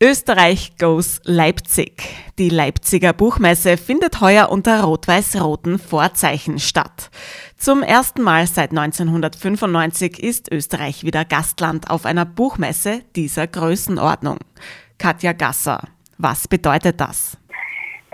Österreich Goes Leipzig. Die Leipziger Buchmesse findet heuer unter rot-weiß-roten Vorzeichen statt. Zum ersten Mal seit 1995 ist Österreich wieder Gastland auf einer Buchmesse dieser Größenordnung. Katja Gasser, was bedeutet das?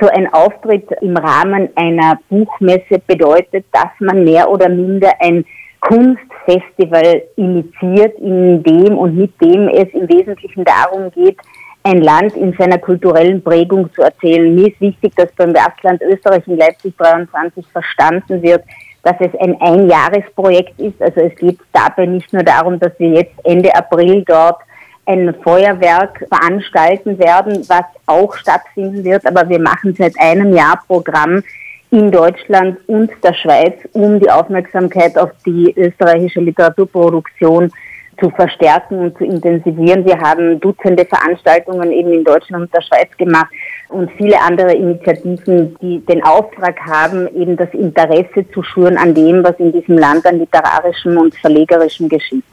So ein Auftritt im Rahmen einer Buchmesse bedeutet, dass man mehr oder minder ein Kunstfestival initiiert, in dem und mit dem es im Wesentlichen darum geht, ein Land in seiner kulturellen Prägung zu erzählen. Mir ist wichtig, dass beim Gastland Österreich in Leipzig 23 verstanden wird, dass es ein Einjahresprojekt ist. Also es geht dabei nicht nur darum, dass wir jetzt Ende April dort ein Feuerwerk veranstalten werden, was auch stattfinden wird, aber wir machen seit einem Jahr Programm in Deutschland und der Schweiz, um die Aufmerksamkeit auf die österreichische Literaturproduktion zu verstärken und zu intensivieren. Wir haben Dutzende Veranstaltungen eben in Deutschland und der Schweiz gemacht und viele andere Initiativen, die den Auftrag haben, eben das Interesse zu schüren an dem, was in diesem Land an literarischem und verlegerischem geschieht.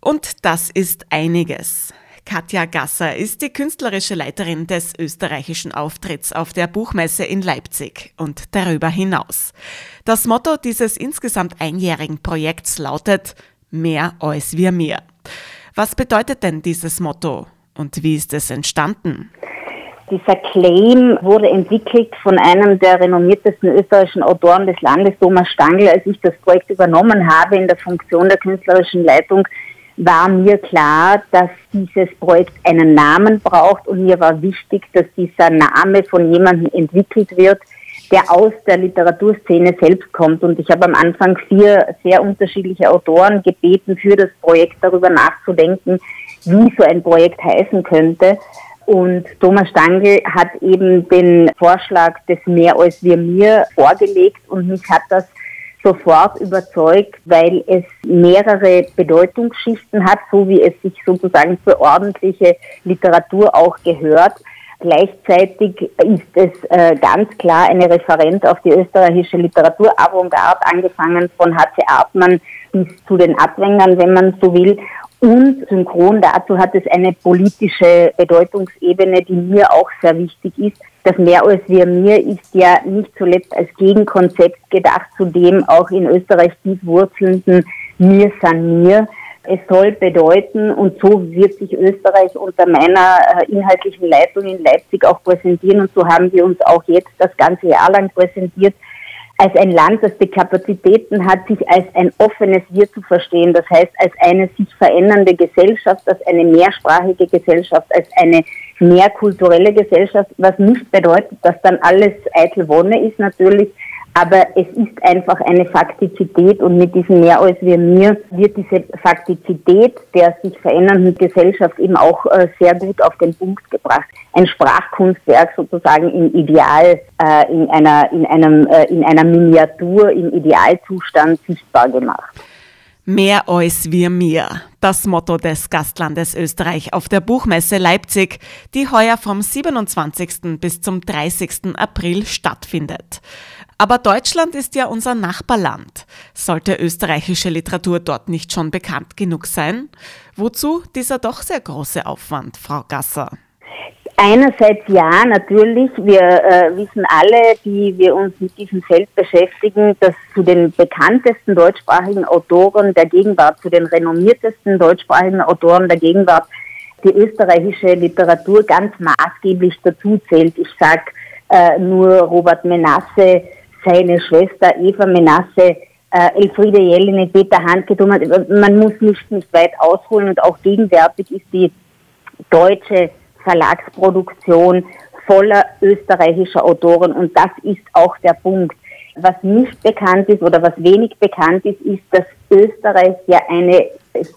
Und das ist einiges. Katja Gasser ist die künstlerische Leiterin des österreichischen Auftritts auf der Buchmesse in Leipzig und darüber hinaus. Das Motto dieses insgesamt einjährigen Projekts lautet Mehr als wir mir. Was bedeutet denn dieses Motto und wie ist es entstanden? Dieser Claim wurde entwickelt von einem der renommiertesten österreichischen Autoren des Landes, Thomas Stangl. Als ich das Projekt übernommen habe in der Funktion der künstlerischen Leitung, war mir klar, dass dieses Projekt einen Namen braucht und mir war wichtig, dass dieser Name von jemandem entwickelt wird, der aus der Literaturszene selbst kommt. Und ich habe am Anfang vier sehr unterschiedliche Autoren gebeten, für das Projekt darüber nachzudenken, wie so ein Projekt heißen könnte. Und Thomas Stangl hat eben den Vorschlag des Mehr als wir mir vorgelegt und mich hat das sofort überzeugt, weil es mehrere Bedeutungsschichten hat, so wie es sich sozusagen für ordentliche Literatur auch gehört. Gleichzeitig ist es äh, ganz klar eine Referenz auf die österreichische Literatur Avantgarde, angefangen von H.C. Artmann bis zu den Abwängern, wenn man so will. Und synchron dazu hat es eine politische Bedeutungsebene, die mir auch sehr wichtig ist. Das Mehr als wir mir ist ja nicht zuletzt als Gegenkonzept gedacht zu dem auch in Österreich tief wurzelnden Mir san mir. Es soll bedeuten, und so wird sich Österreich unter meiner äh, inhaltlichen Leitung in Leipzig auch präsentieren, und so haben wir uns auch jetzt das ganze Jahr lang präsentiert, als ein Land, das die Kapazitäten hat, sich als ein offenes Wir zu verstehen. Das heißt, als eine sich verändernde Gesellschaft, als eine mehrsprachige Gesellschaft, als eine mehrkulturelle Gesellschaft, was nicht bedeutet, dass dann alles eitel Wonne ist natürlich, aber es ist einfach eine Faktizität und mit diesem Mehr als wir mir wird diese Faktizität der sich verändernden Gesellschaft eben auch äh, sehr gut auf den Punkt gebracht. Ein Sprachkunstwerk sozusagen im Ideal, äh, in einer, in einem, äh, in einer Miniatur im Idealzustand sichtbar gemacht. Mehr als wir mir. Das Motto des Gastlandes Österreich auf der Buchmesse Leipzig, die heuer vom 27. bis zum 30. April stattfindet. Aber Deutschland ist ja unser Nachbarland. Sollte österreichische Literatur dort nicht schon bekannt genug sein? Wozu dieser doch sehr große Aufwand, Frau Gasser? Einerseits ja, natürlich. Wir äh, wissen alle, die wir uns mit diesem Feld beschäftigen, dass zu den bekanntesten deutschsprachigen Autoren der Gegenwart, zu den renommiertesten deutschsprachigen Autoren der Gegenwart, die österreichische Literatur ganz maßgeblich dazu zählt. Ich sage äh, nur Robert Menasse, seine Schwester Eva Menasse, äh, Elfriede Jelinek, Peter Handke, man muss nicht, nicht weit ausholen und auch gegenwärtig ist die deutsche Verlagsproduktion voller österreichischer Autoren und das ist auch der Punkt. Was nicht bekannt ist oder was wenig bekannt ist, ist, dass Österreich ja eine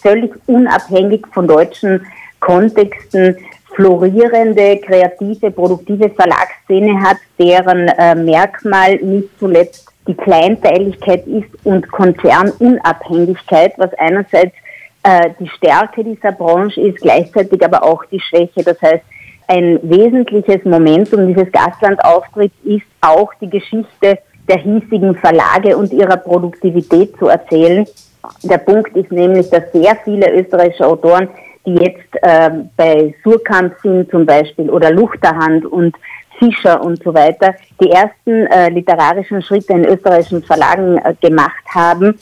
völlig unabhängig von deutschen Kontexten florierende, kreative, produktive Verlagsszene hat, deren äh, Merkmal nicht zuletzt die Kleinteiligkeit ist und Konzernunabhängigkeit, was einerseits die Stärke dieser Branche ist, gleichzeitig aber auch die Schwäche. Das heißt, ein wesentliches Momentum dieses Gastlandauftritts ist auch die Geschichte der hiesigen Verlage und ihrer Produktivität zu erzählen. Der Punkt ist nämlich, dass sehr viele österreichische Autoren die jetzt äh, bei Surkamp sind zum Beispiel oder Luchterhand und Fischer und so weiter, die ersten äh, literarischen Schritte in österreichischen Verlagen äh, gemacht haben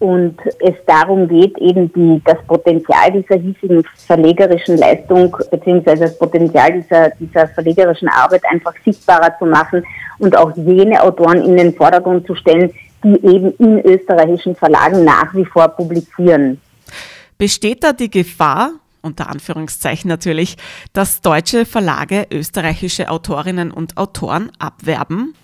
und es darum geht, eben die, das Potenzial dieser hiesigen verlegerischen Leistung beziehungsweise das Potenzial dieser, dieser verlegerischen Arbeit einfach sichtbarer zu machen und auch jene Autoren in den Vordergrund zu stellen, die eben in österreichischen Verlagen nach wie vor publizieren. Besteht da die Gefahr, unter Anführungszeichen natürlich, dass deutsche Verlage österreichische Autorinnen und Autoren abwerben?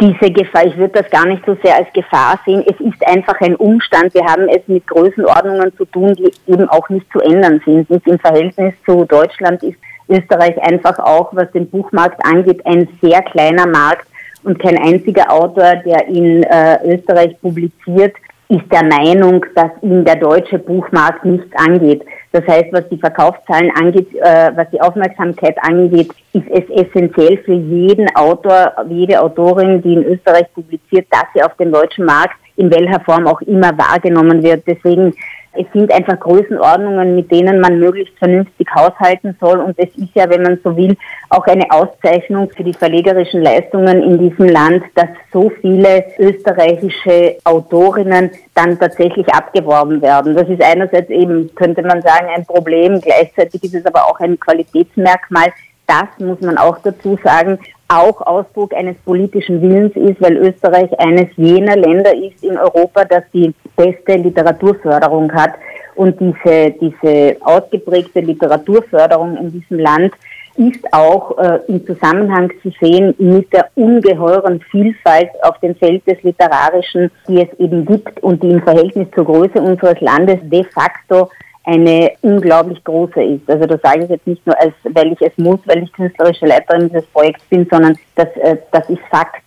Diese Gefahr, ich würde das gar nicht so sehr als Gefahr sehen. Es ist einfach ein Umstand. Wir haben es mit Größenordnungen zu tun, die eben auch nicht zu ändern sind. Nicht im Verhältnis zu Deutschland ist Österreich einfach auch, was den Buchmarkt angeht, ein sehr kleiner Markt und kein einziger Autor, der in äh, Österreich publiziert, ist der Meinung, dass ihn der deutsche Buchmarkt nichts angeht. Das heißt, was die Verkaufszahlen angeht, äh, was die Aufmerksamkeit angeht, ist es essentiell für jeden Autor, jede Autorin, die in Österreich publiziert, dass sie auf dem deutschen Markt in welcher Form auch immer wahrgenommen wird. Deswegen es sind einfach Größenordnungen, mit denen man möglichst vernünftig haushalten soll. Und es ist ja, wenn man so will, auch eine Auszeichnung für die verlegerischen Leistungen in diesem Land, dass so viele österreichische Autorinnen dann tatsächlich abgeworben werden. Das ist einerseits eben, könnte man sagen, ein Problem. Gleichzeitig ist es aber auch ein Qualitätsmerkmal, das muss man auch dazu sagen, auch Ausdruck eines politischen Willens ist, weil Österreich eines jener Länder ist in Europa, das die beste Literaturförderung hat. Und diese, diese ausgeprägte Literaturförderung in diesem Land ist auch äh, im Zusammenhang zu sehen mit der ungeheuren Vielfalt auf dem Feld des Literarischen, die es eben gibt und die im Verhältnis zur Größe unseres Landes de facto eine unglaublich große ist. Also das sage ich jetzt nicht nur, als weil ich es muss, weil ich künstlerische Leiterin dieses Projekts bin, sondern das, äh, das ist Fakt.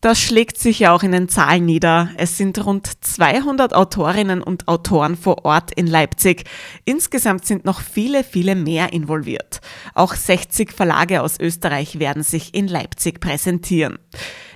Das schlägt sich ja auch in den Zahlen nieder. Es sind rund 200 Autorinnen und Autoren vor Ort in Leipzig. Insgesamt sind noch viele, viele mehr involviert. Auch 60 Verlage aus Österreich werden sich in Leipzig präsentieren.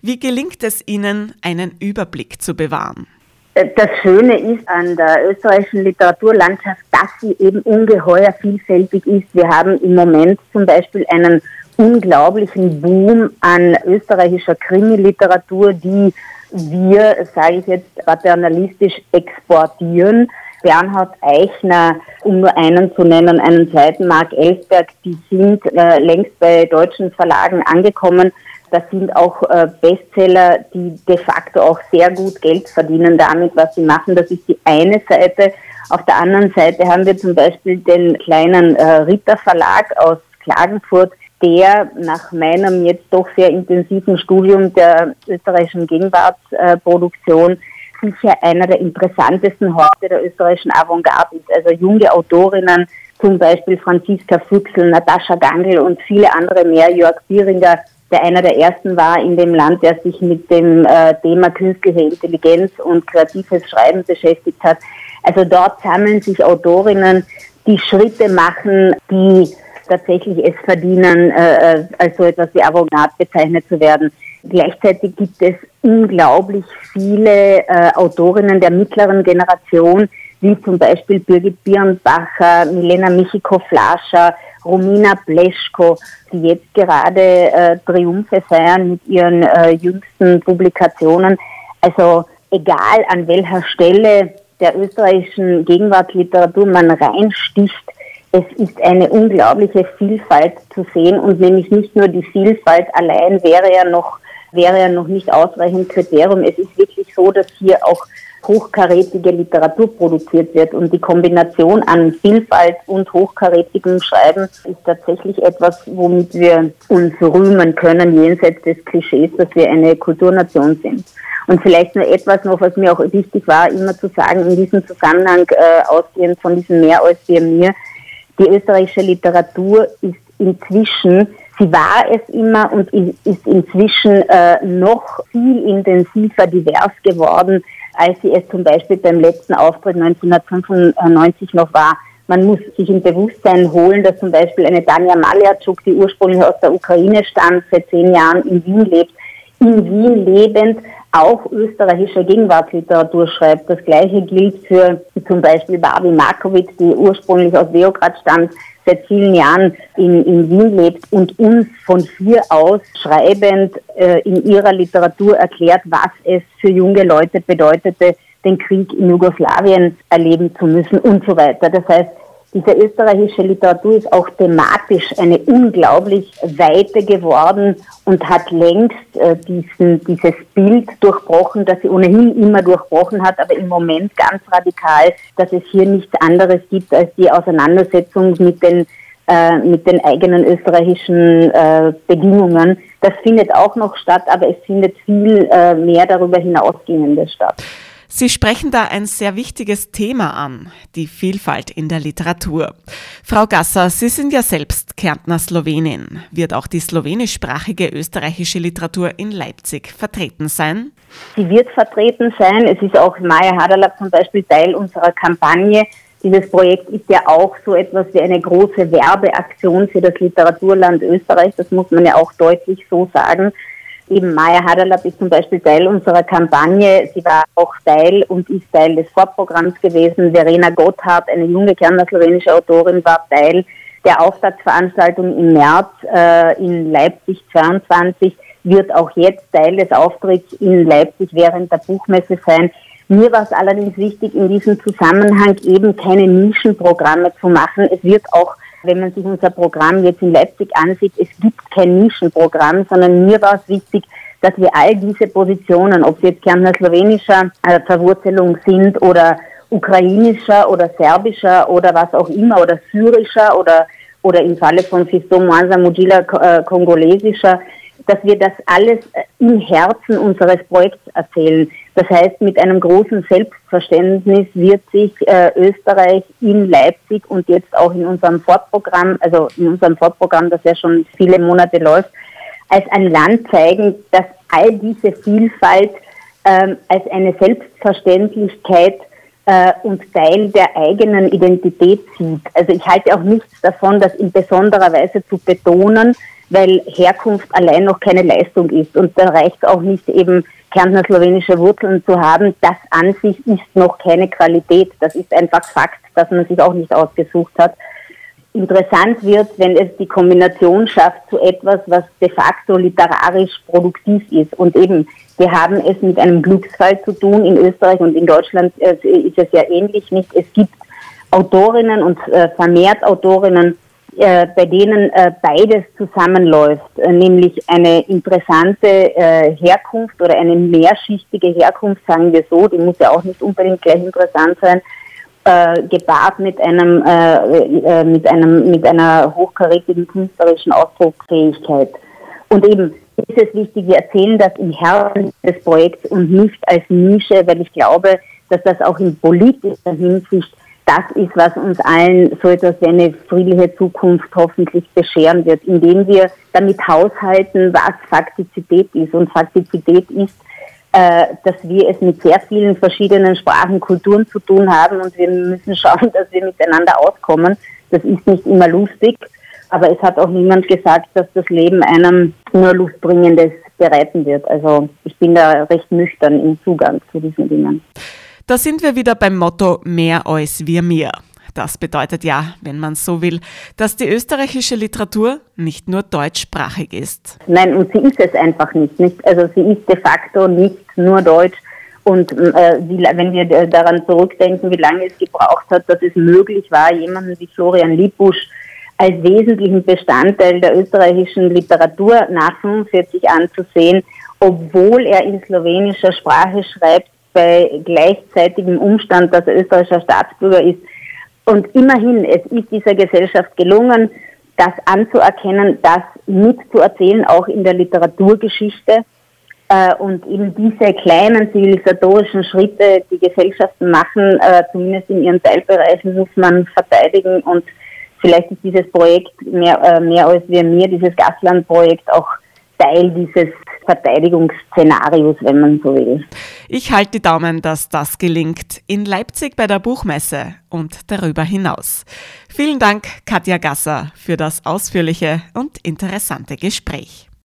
Wie gelingt es Ihnen, einen Überblick zu bewahren? Das Schöne ist an der österreichischen Literaturlandschaft, dass sie eben ungeheuer vielfältig ist. Wir haben im Moment zum Beispiel einen unglaublichen Boom an österreichischer Krimi-Literatur, die wir, sage ich jetzt paternalistisch, exportieren. Bernhard Eichner, um nur einen zu nennen, einen zweiten Mark Elsberg, die sind äh, längst bei deutschen Verlagen angekommen. Das sind auch äh, Bestseller, die de facto auch sehr gut Geld verdienen damit, was sie machen. Das ist die eine Seite. Auf der anderen Seite haben wir zum Beispiel den kleinen äh, Ritter Verlag aus Klagenfurt, der nach meinem jetzt doch sehr intensiven Studium der österreichischen Gegenwartsproduktion sicher einer der interessantesten Horte der österreichischen Avantgarde ist. Also junge Autorinnen, zum Beispiel Franziska Füchsel, Natascha Gangl und viele andere mehr, Jörg Bieringer, der einer der ersten war in dem Land, der sich mit dem äh, Thema künstliche Intelligenz und kreatives Schreiben beschäftigt hat. Also dort sammeln sich Autorinnen, die Schritte machen, die tatsächlich es verdienen, äh, äh, als so etwas wie Avantgarde bezeichnet zu werden. Gleichzeitig gibt es unglaublich viele äh, Autorinnen der mittleren Generation, wie zum Beispiel Birgit Birnbacher, Milena Michiko-Flascher, Romina Pleschko, die jetzt gerade äh, Triumphe feiern mit ihren äh, jüngsten Publikationen. Also egal an welcher Stelle der österreichischen Gegenwartsliteratur man reinsticht, es ist eine unglaubliche Vielfalt zu sehen und nämlich nicht nur die Vielfalt allein wäre ja noch, wäre ja noch nicht ausreichend Kriterium. Es ist wirklich so, dass hier auch hochkarätige Literatur produziert wird und die Kombination an Vielfalt und hochkarätigem Schreiben ist tatsächlich etwas, womit wir uns rühmen können, jenseits des Klischees, dass wir eine Kulturnation sind. Und vielleicht nur etwas noch, was mir auch wichtig war, immer zu sagen, in diesem Zusammenhang, äh, ausgehend von diesem mehr als wir mir, die österreichische Literatur ist inzwischen, sie war es immer und ist inzwischen äh, noch viel intensiver divers geworden, als sie es zum Beispiel beim letzten Auftritt 1995 noch war. Man muss sich im Bewusstsein holen, dass zum Beispiel eine Danja Maljatschuk, die ursprünglich aus der Ukraine stammt, seit zehn Jahren in Wien lebt, in Wien lebend auch österreichische Gegenwartsliteratur schreibt. Das gleiche gilt für zum Beispiel Barbie Markovic, die ursprünglich aus Beograd stammt, seit vielen Jahren in, in Wien lebt und uns von hier aus schreibend äh, in ihrer Literatur erklärt, was es für junge Leute bedeutete, den Krieg in Jugoslawien erleben zu müssen und so weiter. Das heißt, diese österreichische Literatur ist auch thematisch eine unglaublich weite geworden und hat längst äh, diesen, dieses Bild durchbrochen, das sie ohnehin immer durchbrochen hat, aber im Moment ganz radikal, dass es hier nichts anderes gibt als die Auseinandersetzung mit den, äh, mit den eigenen österreichischen äh, Bedingungen. Das findet auch noch statt, aber es findet viel äh, mehr darüber hinausgehendes statt. Sie sprechen da ein sehr wichtiges Thema an, die Vielfalt in der Literatur. Frau Gasser, Sie sind ja selbst Kärntner Slowenin. Wird auch die slowenischsprachige österreichische Literatur in Leipzig vertreten sein? Sie wird vertreten sein. Es ist auch Maya Hadalab zum Beispiel Teil unserer Kampagne. Dieses Projekt ist ja auch so etwas wie eine große Werbeaktion für das Literaturland Österreich. Das muss man ja auch deutlich so sagen eben Maya Hadalab ist zum Beispiel Teil unserer Kampagne. Sie war auch Teil und ist Teil des Vorprogramms gewesen. Verena Gotthard, eine junge Kärntner slowenische Autorin, war Teil der Auftaktveranstaltung im März äh, in Leipzig 22, wird auch jetzt Teil des Auftritts in Leipzig während der Buchmesse sein. Mir war es allerdings wichtig, in diesem Zusammenhang eben keine Nischenprogramme zu machen. Es wird auch wenn man sich unser Programm jetzt in Leipzig ansieht, es gibt kein Nischenprogramm, sondern mir war es wichtig, dass wir all diese Positionen, ob sie jetzt Kärntner slowenischer äh, Verwurzelung sind oder ukrainischer oder serbischer oder was auch immer oder syrischer oder oder im Falle von Fiston Mwanza Mujila äh, kongolesischer, dass wir das alles äh, im Herzen unseres Projekts erzählen. Das heißt, mit einem großen Selbstverständnis wird sich äh, Österreich in Leipzig und jetzt auch in unserem Fortprogramm, also in unserem Fortprogramm, das ja schon viele Monate läuft, als ein Land zeigen, das all diese Vielfalt ähm, als eine Selbstverständlichkeit äh, und Teil der eigenen Identität sieht. Also ich halte auch nichts davon, das in besonderer Weise zu betonen, weil Herkunft allein noch keine Leistung ist. Und da reicht auch nicht eben Kärntner slowenische Wurzeln zu haben. Das an sich ist noch keine Qualität. Das ist einfach Fakt, dass man sich auch nicht ausgesucht hat. Interessant wird, wenn es die Kombination schafft zu etwas, was de facto literarisch produktiv ist. Und eben, wir haben es mit einem Glücksfall zu tun. In Österreich und in Deutschland äh, ist es ja ähnlich nicht. Es gibt Autorinnen und äh, vermehrt Autorinnen, äh, bei denen äh, beides zusammenläuft, äh, nämlich eine interessante äh, Herkunft oder eine mehrschichtige Herkunft, sagen wir so, die muss ja auch nicht unbedingt gleich interessant sein, gepaart mit einem, mit einem, mit einer hochkarätigen künstlerischen Ausdrucksfähigkeit. Und eben ist es wichtig, wir erzählen das im Herzen des Projekts und nicht als Nische, weil ich glaube, dass das auch in politischer Hinsicht das ist, was uns allen so etwas wie eine friedliche Zukunft hoffentlich bescheren wird, indem wir damit haushalten, was Faktizität ist. Und Faktizität ist, äh, dass wir es mit sehr vielen verschiedenen Sprachen, Kulturen zu tun haben und wir müssen schauen, dass wir miteinander auskommen. Das ist nicht immer lustig, aber es hat auch niemand gesagt, dass das Leben einem nur Lustbringendes bereiten wird. Also ich bin da recht nüchtern im Zugang zu diesen Dingen. Da sind wir wieder beim Motto mehr als wir mir. Das bedeutet ja, wenn man so will, dass die österreichische Literatur nicht nur deutschsprachig ist. Nein, und sie ist es einfach nicht. nicht? Also sie ist de facto nicht nur deutsch. Und äh, wie, wenn wir daran zurückdenken, wie lange es gebraucht hat, dass es möglich war, jemanden wie Florian Lippusch als wesentlichen Bestandteil der österreichischen Literatur nach 45 anzusehen, obwohl er in slowenischer Sprache schreibt, bei gleichzeitigem Umstand, dass er österreichischer Staatsbürger ist. Und immerhin, es ist dieser Gesellschaft gelungen, das anzuerkennen, das mitzuerzählen, auch in der Literaturgeschichte. Äh, und eben diese kleinen zivilisatorischen Schritte, die Gesellschaften machen, äh, zumindest in ihren Teilbereichen, muss man verteidigen. Und vielleicht ist dieses Projekt mehr, äh, mehr als wir mir, dieses Gastlandprojekt auch Teil dieses Verteidigungsszenarios, wenn man so will. Ich halte die Daumen, dass das gelingt in Leipzig bei der Buchmesse und darüber hinaus. Vielen Dank, Katja Gasser, für das ausführliche und interessante Gespräch.